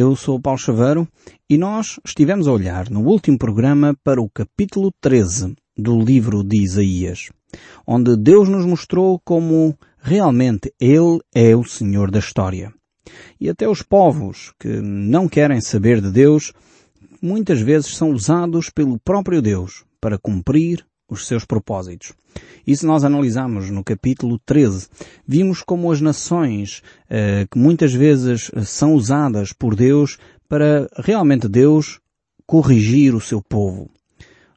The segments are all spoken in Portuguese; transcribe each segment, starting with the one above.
Eu sou o Paulo Chaveiro e nós estivemos a olhar no último programa para o capítulo 13 do livro de Isaías, onde Deus nos mostrou como realmente Ele é o Senhor da história. E até os povos que não querem saber de Deus muitas vezes são usados pelo próprio Deus para cumprir os seus propósitos. E se nós analisarmos no capítulo 13, vimos como as nações, eh, que muitas vezes são usadas por Deus para realmente Deus corrigir o seu povo.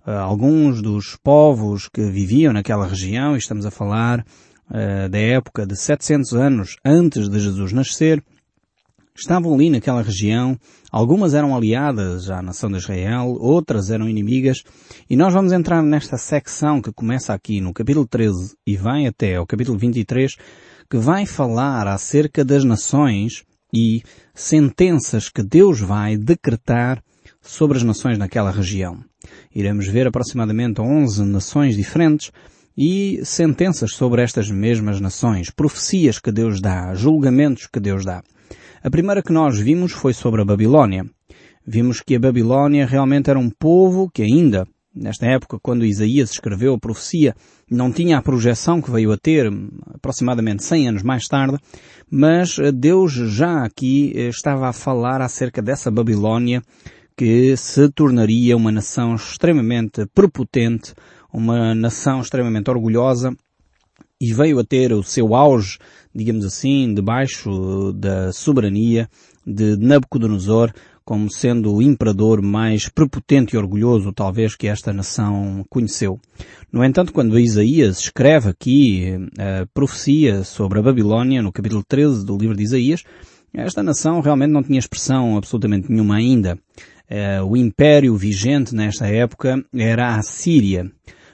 Eh, alguns dos povos que viviam naquela região, estamos a falar eh, da época de 700 anos antes de Jesus nascer, estavam ali naquela região, algumas eram aliadas à nação de Israel, outras eram inimigas, e nós vamos entrar nesta secção que começa aqui no capítulo 13 e vai até ao capítulo 23, que vai falar acerca das nações e sentenças que Deus vai decretar sobre as nações naquela região. Iremos ver aproximadamente 11 nações diferentes e sentenças sobre estas mesmas nações, profecias que Deus dá, julgamentos que Deus dá. A primeira que nós vimos foi sobre a Babilónia. Vimos que a Babilónia realmente era um povo que ainda, nesta época, quando Isaías escreveu a profecia, não tinha a projeção que veio a ter aproximadamente 100 anos mais tarde, mas Deus já aqui eh, estava a falar acerca dessa Babilónia que se tornaria uma nação extremamente prepotente, uma nação extremamente orgulhosa e veio a ter o seu auge digamos assim, debaixo da soberania de Nabucodonosor, como sendo o imperador mais prepotente e orgulhoso talvez que esta nação conheceu. No entanto, quando Isaías escreve aqui a profecia sobre a Babilónia, no capítulo 13 do livro de Isaías, esta nação realmente não tinha expressão absolutamente nenhuma ainda. Eh, o império vigente nesta época era a Síria.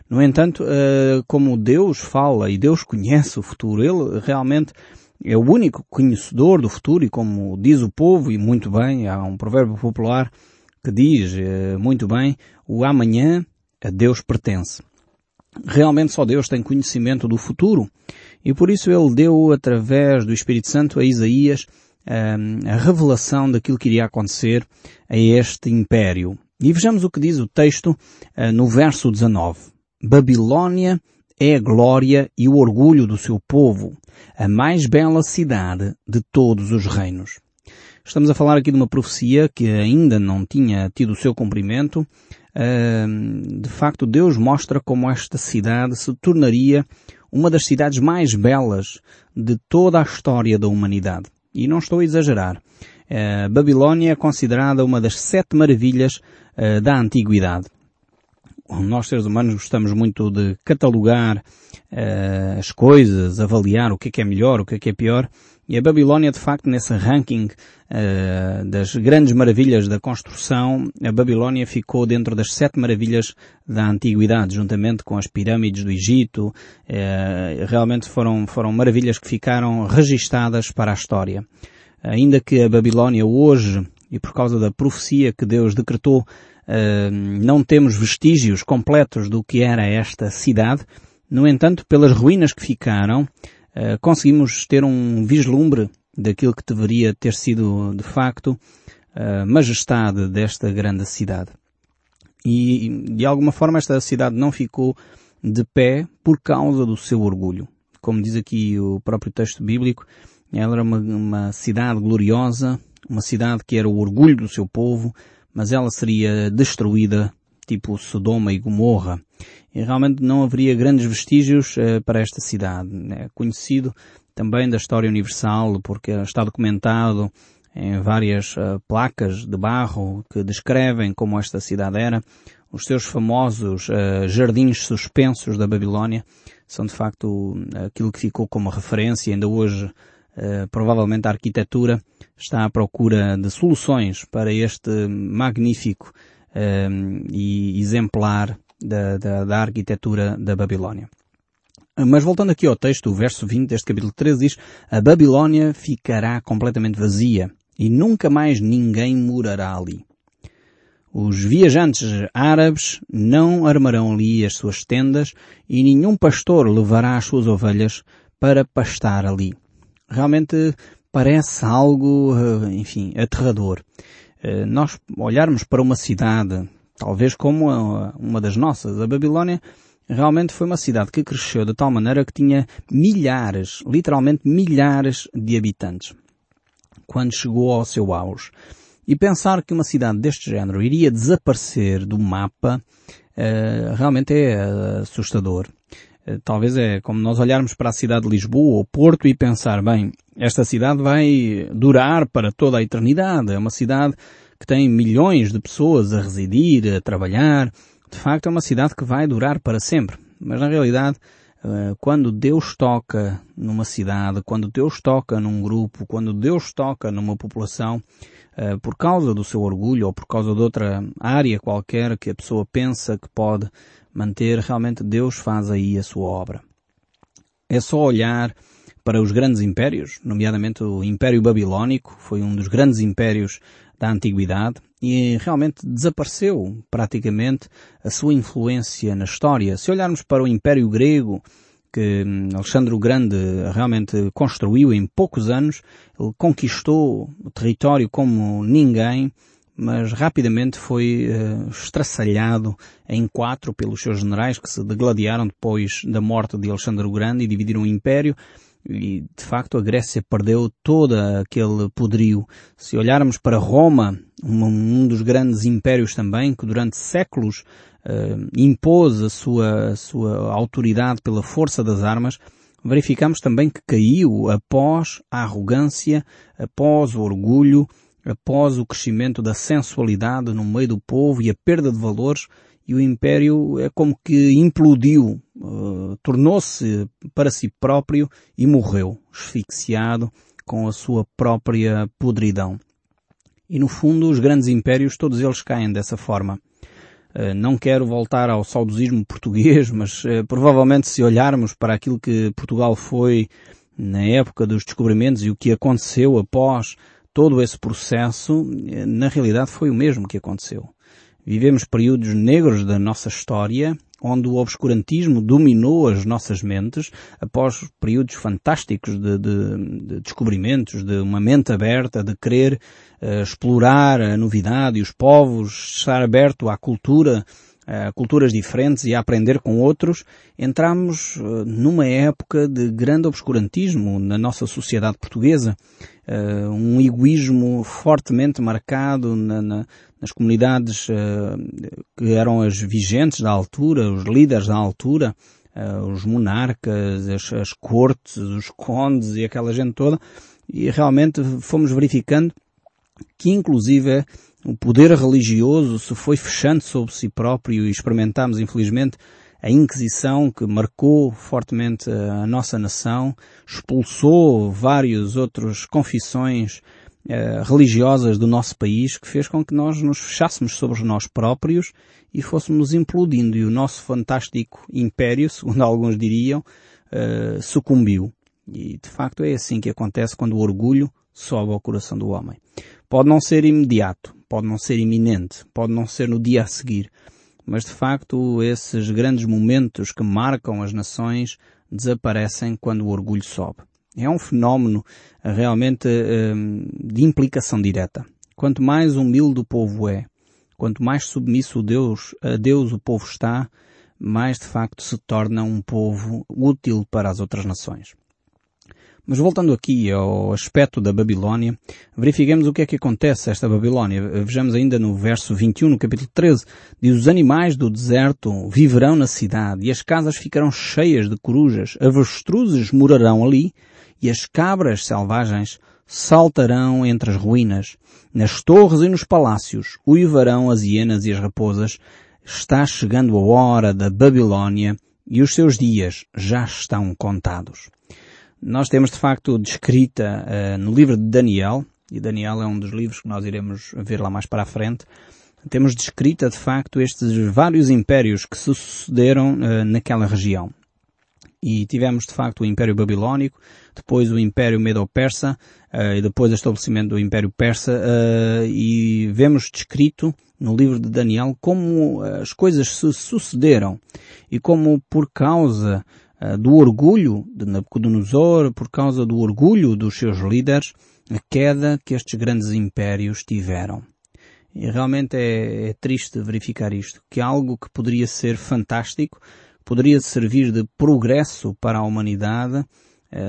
No entanto, eh, como Deus fala e Deus conhece o futuro, Ele realmente é o único conhecedor do futuro e como diz o povo, e muito bem, há um provérbio popular que diz eh, muito bem, o amanhã a Deus pertence. Realmente só Deus tem conhecimento do futuro e por isso Ele deu através do Espírito Santo a Isaías eh, a revelação daquilo que iria acontecer a este império. E vejamos o que diz o texto no verso 19. Babilônia é a glória e o orgulho do seu povo, a mais bela cidade de todos os reinos. Estamos a falar aqui de uma profecia que ainda não tinha tido o seu cumprimento. De facto, Deus mostra como esta cidade se tornaria uma das cidades mais belas de toda a história da humanidade. E não estou a exagerar. A Babilônia é considerada uma das sete maravilhas da antiguidade nós seres humanos gostamos muito de catalogar uh, as coisas, avaliar o que é que é melhor, o que é que é pior. E a Babilónia, de facto, nesse ranking uh, das grandes maravilhas da construção, a Babilónia ficou dentro das sete maravilhas da antiguidade, juntamente com as pirâmides do Egito. Uh, realmente foram, foram maravilhas que ficaram registadas para a história. Ainda que a Babilónia hoje, e por causa da profecia que Deus decretou não temos vestígios completos do que era esta cidade. No entanto, pelas ruínas que ficaram, uh, conseguimos ter um vislumbre daquilo que deveria ter sido, de facto, a majestade desta grande cidade. E, de alguma forma, esta cidade não ficou de pé por causa do seu orgulho. Como diz aqui o próprio texto bíblico, ela era uma, uma cidade gloriosa, uma cidade que era o orgulho do seu povo, mas ela seria destruída tipo Sodoma e Gomorra. E realmente não haveria grandes vestígios uh, para esta cidade. É conhecido também da história universal porque está documentado em várias uh, placas de barro que descrevem como esta cidade era. Os seus famosos uh, jardins suspensos da Babilónia são de facto aquilo que ficou como referência ainda hoje Uh, provavelmente a arquitetura está à procura de soluções para este magnífico uh, e exemplar da, da, da, arquitetura da Babilónia. Mas voltando aqui ao texto, o verso 20 deste capítulo 13 diz, a Babilónia ficará completamente vazia e nunca mais ninguém morará ali. Os viajantes árabes não armarão ali as suas tendas e nenhum pastor levará as suas ovelhas para pastar ali realmente parece algo, uh, enfim, aterrador. Uh, nós olharmos para uma cidade, talvez como uma das nossas, a Babilónia, realmente foi uma cidade que cresceu de tal maneira que tinha milhares, literalmente milhares de habitantes. Quando chegou ao seu auge. E pensar que uma cidade deste género iria desaparecer do mapa uh, realmente é assustador. Uh, talvez é como nós olharmos para a cidade de Lisboa ou Porto e pensar, bem, esta cidade vai durar para toda a eternidade. É uma cidade que tem milhões de pessoas a residir, a trabalhar. De facto, é uma cidade que vai durar para sempre. Mas na realidade, eh, quando Deus toca numa cidade, quando Deus toca num grupo, quando Deus toca numa população, eh, por causa do seu orgulho ou por causa de outra área qualquer que a pessoa pensa que pode manter, realmente Deus faz aí a sua obra. É só olhar para os grandes impérios, nomeadamente o Império Babilónico, foi um dos grandes impérios da Antiguidade e realmente desapareceu praticamente a sua influência na história. Se olharmos para o Império Grego, que hum, Alexandre o Grande realmente construiu em poucos anos, ele conquistou o território como ninguém, mas rapidamente foi uh, estraçalhado em quatro pelos seus generais que se degladiaram depois da morte de Alexandre o Grande e dividiram o império e de facto a Grécia perdeu todo aquele poderio. Se olharmos para Roma, um, dos grandes impérios também, que durante séculos uh, impôs a sua, a sua autoridade pela força das armas, verificamos também que caiu após a arrogância, após o orgulho, após o crescimento da sensualidade no meio do povo e a perda de valores e o império é como que implodiu, uh, tornou-se para si próprio e morreu, asfixiado com a sua própria podridão. E no fundo os grandes impérios todos eles caem dessa forma. Uh, não quero voltar ao saudosismo português, mas uh, provavelmente se olharmos para aquilo que Portugal foi na época dos descobrimentos e o que aconteceu após todo esse processo, na realidade foi o mesmo que aconteceu. Vivemos períodos negros da nossa história, onde o obscurantismo dominou as nossas mentes, após períodos fantásticos de, de, de descobrimentos, de uma mente aberta, de querer uh, explorar a novidade e os povos, estar aberto à cultura, a culturas diferentes e a aprender com outros, entramos uh, numa época de grande obscurantismo na nossa sociedade portuguesa, uh, um egoísmo fortemente marcado na, na nas comunidades uh, que eram as vigentes da altura, os líderes da altura, uh, os monarcas, as, as, cortes, os condes e aquela gente toda, e realmente fomos verificando que inclusive o poder religioso se foi fechando sobre si próprio e experimentámos infelizmente a Inquisição que marcou fortemente a nossa nação, expulsou vários outros confissões eh, religiosas do nosso país que fez com que nós nos fechássemos sobre nós próprios e fôssemos implodindo e o nosso fantástico império, segundo alguns diriam, uh, sucumbiu. E de facto é assim que acontece quando o orgulho sobe ao coração do homem. Pode não ser imediato, pode não ser iminente, pode não ser no dia a seguir, mas de facto esses grandes momentos que marcam as nações desaparecem quando o orgulho sobe. É um fenómeno eh, realmente um, de implicação direta. Quanto mais humilde o povo é, quanto mais submisso Deus, a Deus o povo está, mais de facto se torna um povo útil para as outras nações. Mas voltando aqui ao aspecto da Babilónia, verifiquemos o que é que acontece a esta Babilónia. Vejamos ainda no verso 21, no capítulo 13, diz os animais do deserto viverão na cidade e as casas ficarão cheias de corujas, avestruzes morarão ali e as cabras selvagens saltarão entre as ruínas. Nas torres e nos palácios uivarão as hienas e as raposas. Está chegando a hora da Babilónia e os seus dias já estão contados. Nós temos de facto descrita uh, no livro de Daniel, e Daniel é um dos livros que nós iremos ver lá mais para a frente, temos descrita de facto estes vários impérios que sucederam uh, naquela região. E tivemos de facto o Império Babilónico, depois o Império Medo-Persa, uh, e depois o estabelecimento do Império Persa, uh, e vemos descrito no livro de Daniel como as coisas se sucederam e como por causa do orgulho de Nabucodonosor, por causa do orgulho dos seus líderes, a queda que estes grandes impérios tiveram. E realmente é, é triste verificar isto, que algo que poderia ser fantástico, poderia servir de progresso para a humanidade, eh,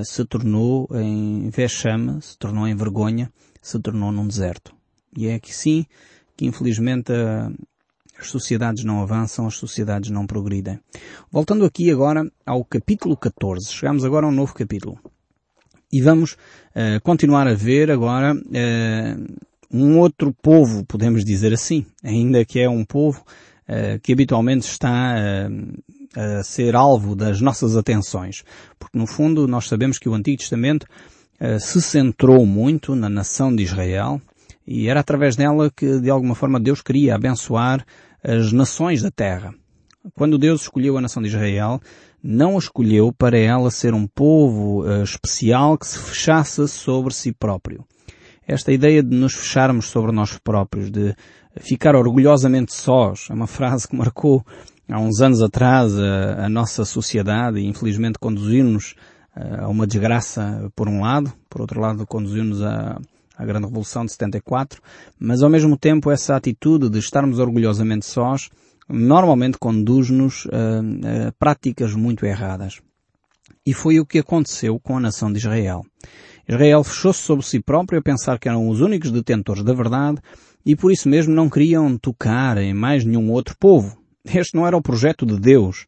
se tornou em vexame, se tornou em vergonha, se tornou num deserto. E é que sim, que infelizmente as sociedades não avançam, as sociedades não progridem. Voltando aqui agora ao capítulo 14. Chegamos agora a um novo capítulo. E vamos uh, continuar a ver agora uh, um outro povo, podemos dizer assim, ainda que é um povo uh, que habitualmente está a ser alvo das nossas atenções. Porque no fundo nós sabemos que o Antigo Testamento se centrou muito na nação de Israel e era através dela que de alguma forma Deus queria abençoar as nações da terra. Quando Deus escolheu a nação de Israel, não a escolheu para ela ser um povo uh, especial que se fechasse sobre si próprio. Esta ideia de nos fecharmos sobre nós próprios, de ficar orgulhosamente sós, é uma frase que marcou há uns anos atrás a, a nossa sociedade infelizmente conduziu-nos uh, a uma desgraça por um lado, por outro lado conduziu-nos a, a grande revolução de 74, mas ao mesmo tempo essa atitude de estarmos orgulhosamente sós normalmente conduz-nos a, a práticas muito erradas. E foi o que aconteceu com a nação de Israel. Israel fechou-se sobre si próprio a pensar que eram os únicos detentores da verdade e por isso mesmo não queriam tocar em mais nenhum outro povo. Este não era o projeto de Deus.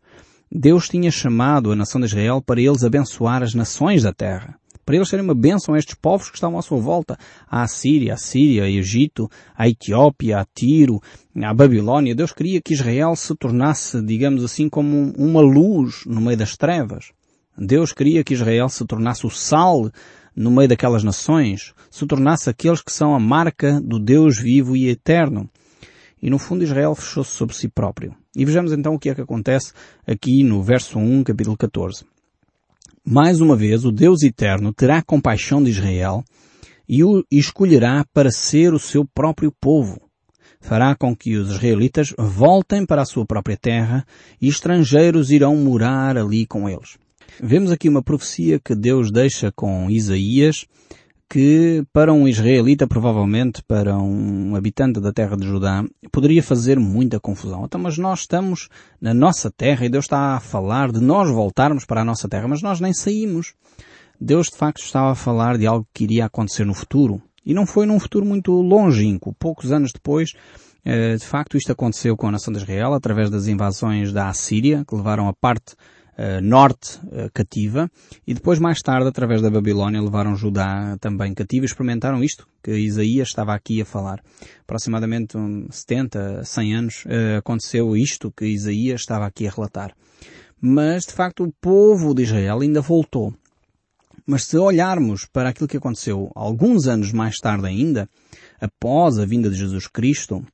Deus tinha chamado a nação de Israel para eles abençoar as nações da terra para eles serem uma bênção a estes povos que estavam à sua volta. A Síria, a Síria, a Egito, a Etiópia, a Tiro, a Babilónia. Deus queria que Israel se tornasse, digamos assim, como uma luz no meio das trevas. Deus queria que Israel se tornasse o sal no meio daquelas nações, se tornasse aqueles que são a marca do Deus vivo e eterno. E no fundo Israel fechou-se sobre si próprio. E vejamos então o que é que acontece aqui no verso 1, capítulo 14. Mais uma vez, o Deus Eterno terá compaixão de Israel e o escolherá para ser o seu próprio povo. Fará com que os israelitas voltem para a sua própria terra e estrangeiros irão morar ali com eles. Vemos aqui uma profecia que Deus deixa com Isaías que para um israelita, provavelmente para um habitante da terra de Judá, poderia fazer muita confusão. Então, mas nós estamos na nossa terra e Deus está a falar de nós voltarmos para a nossa terra, mas nós nem saímos. Deus de facto estava a falar de algo que iria acontecer no futuro. E não foi num futuro muito longínquo. Poucos anos depois, eh, de facto, isto aconteceu com a nação de Israel através das invasões da Assíria, que levaram a parte norte uh, cativa e depois mais tarde através da Babilónia levaram Judá também cativo e experimentaram isto que Isaías estava aqui a falar. Aproximadamente um, 70, 100 anos uh, aconteceu isto que Isaías estava aqui a relatar. Mas de facto o povo de Israel ainda voltou. Mas se olharmos para aquilo que aconteceu alguns anos mais tarde ainda, após a vinda de Jesus Cristo,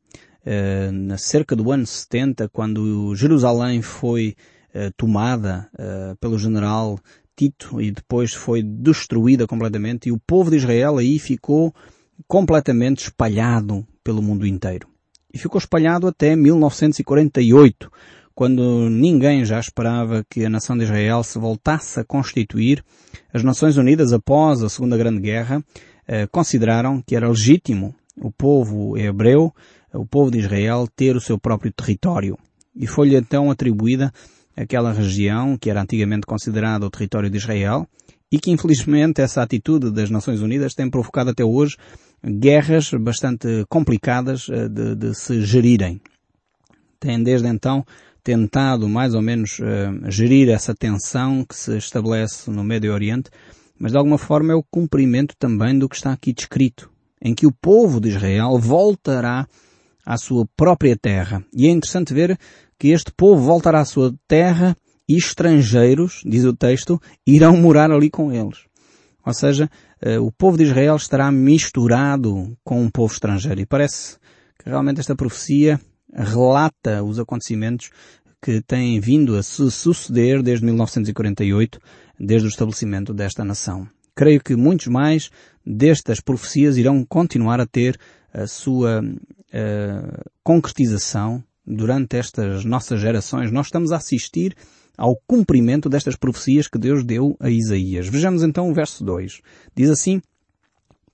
cerca do ano 70, quando Jerusalém foi eh, tomada uh, pelo general Tito e depois foi destruída completamente e o povo de Israel aí ficou completamente espalhado pelo mundo inteiro. E ficou espalhado até 1948, quando ninguém já esperava que a nação de Israel se voltasse a constituir. As Nações Unidas, após a Segunda Grande Guerra, eh, consideraram que era legítimo o povo hebreu, o povo de Israel, ter o seu próprio território. E foi-lhe então atribuída aquela região que era antigamente considerada o território de Israel e que infelizmente essa atitude das Nações Unidas tem provocado até hoje guerras bastante complicadas eh, de, de se gerirem. Tem desde então tentado mais ou menos uh, gerir essa tensão que se estabelece no Médio Oriente, mas de alguma forma é o cumprimento também do que está aqui descrito, em que o povo de Israel voltará à sua própria terra. E é interessante ver que este povo voltará à sua terra e estrangeiros, diz o texto, irão morar ali com eles. Ou seja, eh, o povo de Israel estará misturado com um povo estrangeiro. E parece que realmente esta profecia relata os acontecimentos que têm vindo a se suceder desde 1948, desde o estabelecimento desta nação. Creio que muitos mais destas profecias irão continuar a ter a sua uh, concretização durante estas nossas gerações, nós estamos a assistir ao cumprimento destas profecias que Deus deu a Isaías. Vejamos então o verso 2. Diz assim,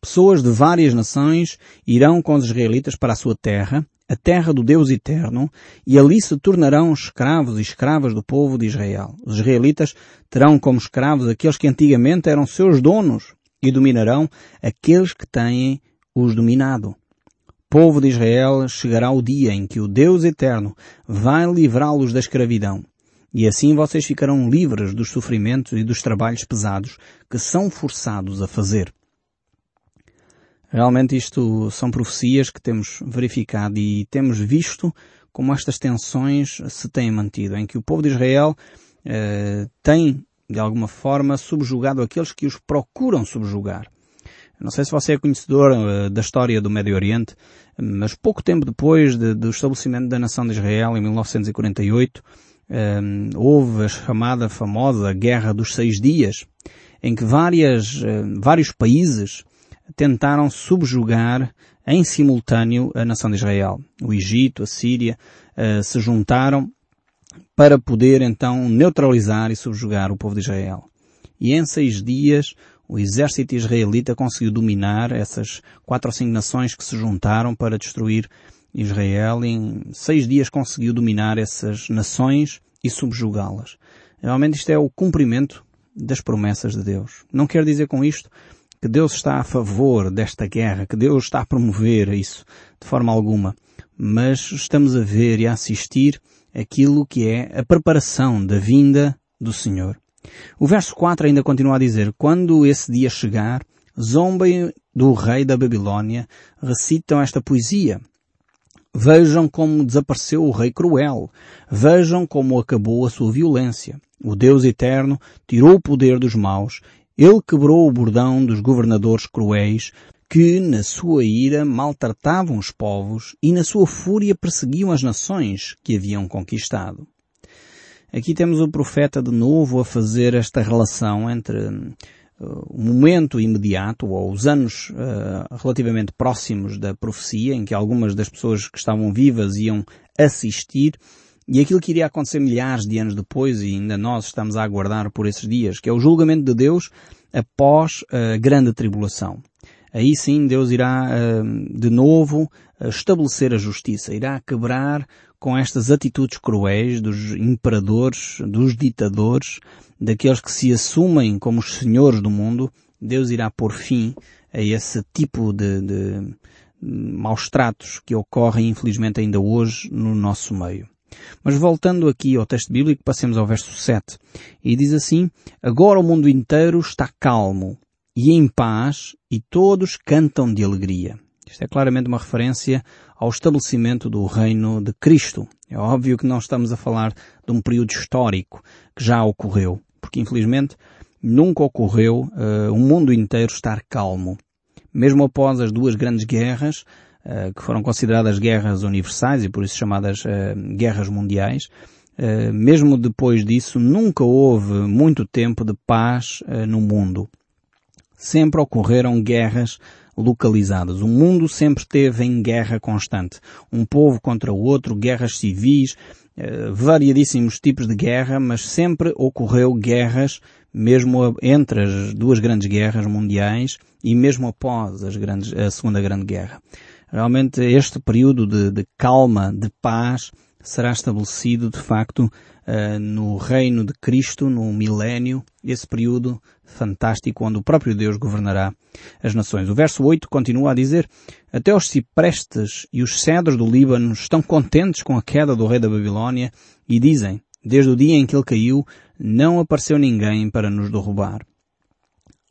Pessoas de várias nações irão com os israelitas para a sua terra, a terra do Deus eterno, e ali se tornarão escravos e escravas do povo de Israel. Os israelitas terão como escravos aqueles que antigamente eram seus donos e dominarão aqueles que têm os dominado. Povo de Israel chegará o dia em que o Deus eterno vai livrá-los da escravidão. E assim vocês ficarão livres dos sofrimentos e dos trabalhos pesados que são forçados a fazer. Realmente isto são profecias que temos verificado e temos visto como estas tensões se têm mantido, em que o povo de Israel eh, tem, de alguma forma, subjugado aqueles que os procuram subjugar. Não sei se você é conhecedor uh, da história do Médio Oriente, mas pouco tempo depois de, do estabelecimento da nação de Israel, em 1948, um, eh, houve a chamada famosa Guerra dos Seis Dias, em que várias, uh, vários países tentaram subjugar em simultâneo a nação de Israel. O Egito, a Síria, uh, se juntaram para poder então neutralizar e subjugar o povo de Israel. E em seis dias o exército israelita conseguiu dominar essas quatro ou cinco nações que se juntaram para destruir Israel. Em seis dias conseguiu dominar essas nações e subjugá-las. Realmente isto é o cumprimento das promessas de Deus. Não quer dizer com isto que Deus está a favor desta guerra, que Deus está a promover isso de forma alguma. Mas estamos a ver e a assistir aquilo que é a preparação da vinda do Senhor. O verso 4 ainda continua a dizer, quando esse dia chegar, zombem do rei da Babilônia, recitam esta poesia. Vejam como desapareceu o rei cruel. Vejam como acabou a sua violência. O Deus eterno tirou o poder dos maus ele quebrou o bordão dos governadores cruéis que, na sua ira, maltratavam os povos e, na sua fúria, perseguiam as nações que haviam conquistado. Aqui temos o profeta de novo a fazer esta relação entre uh, o momento imediato ou os anos uh, relativamente próximos da profecia, em que algumas das pessoas que estavam vivas iam assistir, e aquilo que iria acontecer milhares de anos depois, e ainda nós estamos a aguardar por esses dias, que é o julgamento de Deus após a grande tribulação. Aí sim Deus irá de novo estabelecer a justiça, irá quebrar com estas atitudes cruéis dos imperadores, dos ditadores, daqueles que se assumem como os senhores do mundo, Deus irá pôr fim a esse tipo de, de maus tratos que ocorrem infelizmente ainda hoje no nosso meio. Mas voltando aqui ao texto bíblico, passemos ao verso 7. E diz assim, Agora o mundo inteiro está calmo e em paz e todos cantam de alegria. Isto é claramente uma referência ao estabelecimento do reino de Cristo. É óbvio que não estamos a falar de um período histórico que já ocorreu, porque infelizmente nunca ocorreu uh, o mundo inteiro estar calmo. Mesmo após as duas grandes guerras, eh, que foram consideradas guerras universais e por isso chamadas uh, guerras mundiais, uh, mesmo depois disso nunca houve muito tempo de paz no mundo. Sempre ocorreram guerras localizadas. O mundo sempre esteve em guerra constante. Um povo contra o outro, guerras civis, variadíssimos tipos de guerra, mas sempre ocorreu guerras mesmo entre as duas grandes guerras mundiais e mesmo após as grandes, a Segunda Grande Guerra. Realmente este período de, de calma, de paz, será estabelecido de facto uh, no reino de Cristo, no milénio, esse período fantástico onde o próprio Deus governará as nações. O verso 8 continua a dizer, até os ciprestes e os cedros do Líbano estão contentes com a queda do rei da Babilônia e dizem, desde o dia em que ele caiu, não apareceu ninguém para nos derrubar.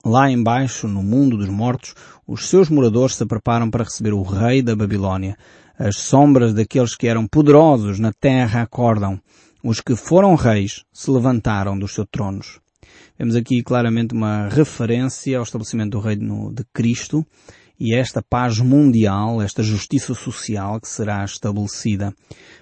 Lá embaixo, no mundo dos mortos, os seus moradores se preparam para receber o rei da Babilônia. As sombras daqueles que eram poderosos na terra acordam. Os que foram reis se levantaram dos seus tronos. Vemos aqui claramente uma referência ao estabelecimento do reino de Cristo e esta paz mundial, esta justiça social que será estabelecida.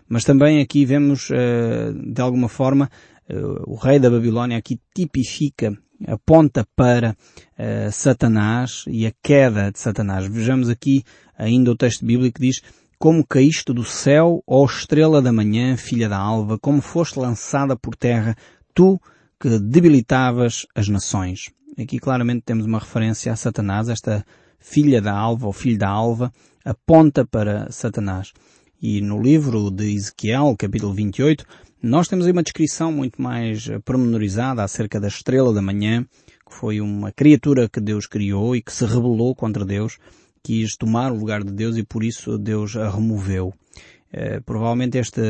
Mas também aqui vemos, eh, de alguma forma, eh, o rei da Babilônia aqui tipifica aponta para uh, Satanás e a queda de Satanás. Vejamos aqui ainda o texto bíblico que diz como caíste do céu, ó estrela da manhã, filha da alva, como foste lançada por terra, tu que debilitavas as nações. Aqui claramente temos uma referência a Satanás, esta filha da alva ou filho da alva aponta para Satanás. E no livro de Ezequiel, capítulo 28, nós temos aí uma descrição muito mais pormenorizada acerca da estrela da manhã, que foi uma criatura que Deus criou e que se rebelou contra Deus, quis tomar o lugar de Deus e por isso Deus a removeu. Eh, provavelmente esta,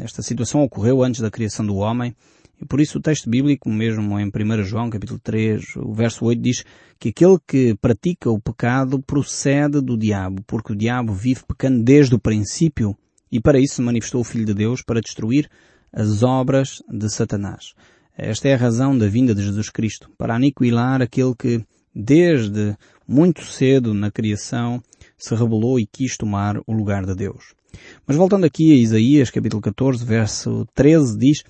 esta situação ocorreu antes da criação do homem e por isso o texto bíblico, mesmo em 1 João capítulo 3, o verso 8 diz que aquele que pratica o pecado procede do diabo, porque o diabo vive pecando desde o princípio e para isso se manifestou o Filho de Deus para destruir as obras de Satanás. Esta é a razão da vinda de Jesus Cristo, para aniquilar aquele que desde muito cedo na criação se rebelou e quis tomar o lugar de Deus. Mas voltando aqui a Isaías capítulo 14, verso 13 diz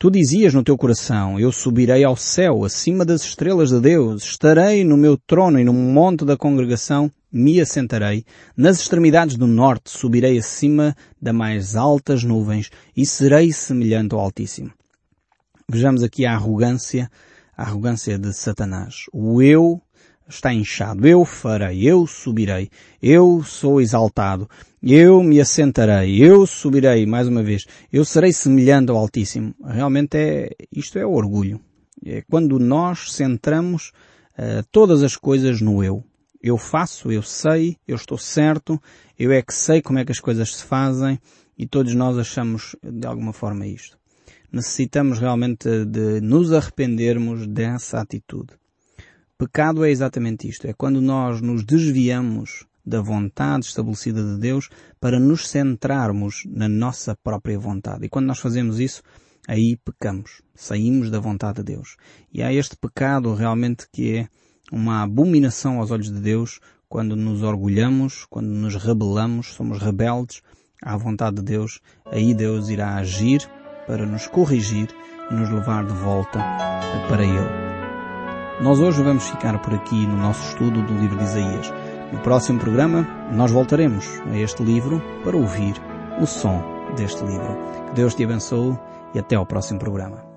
Tu dizias no teu coração, eu subirei ao céu, acima das estrelas de Deus, estarei no meu trono e no monte da congregação, me assentarei, nas extremidades do norte subirei acima das mais altas nuvens e serei semelhante ao Altíssimo. Vejamos aqui a arrogância, a arrogância de Satanás. O eu está inchado. Eu farei, eu subirei, eu sou exaltado, eu me assentarei, eu subirei, mais uma vez, eu serei semelhante ao Altíssimo. Realmente é, isto é orgulho. É quando nós centramos uh, todas as coisas no eu. Eu faço, eu sei, eu estou certo, eu é que sei como é que as coisas se fazem e todos nós achamos de alguma forma isto. Necessitamos realmente de nos arrependermos dessa atitude. Pecado é exatamente isto. É quando nós nos desviamos da vontade estabelecida de Deus para nos centrarmos na nossa própria vontade. E quando nós fazemos isso, aí pecamos. Saímos da vontade de Deus. E há este pecado realmente que é uma abominação aos olhos de Deus quando nos orgulhamos, quando nos rebelamos, somos rebeldes à vontade de Deus. Aí Deus irá agir para nos corrigir e nos levar de volta para Ele. Nós hoje vamos ficar por aqui no nosso estudo do livro de Isaías. No próximo programa, nós voltaremos a este livro para ouvir o som deste livro. Que Deus te abençoe e até ao próximo programa.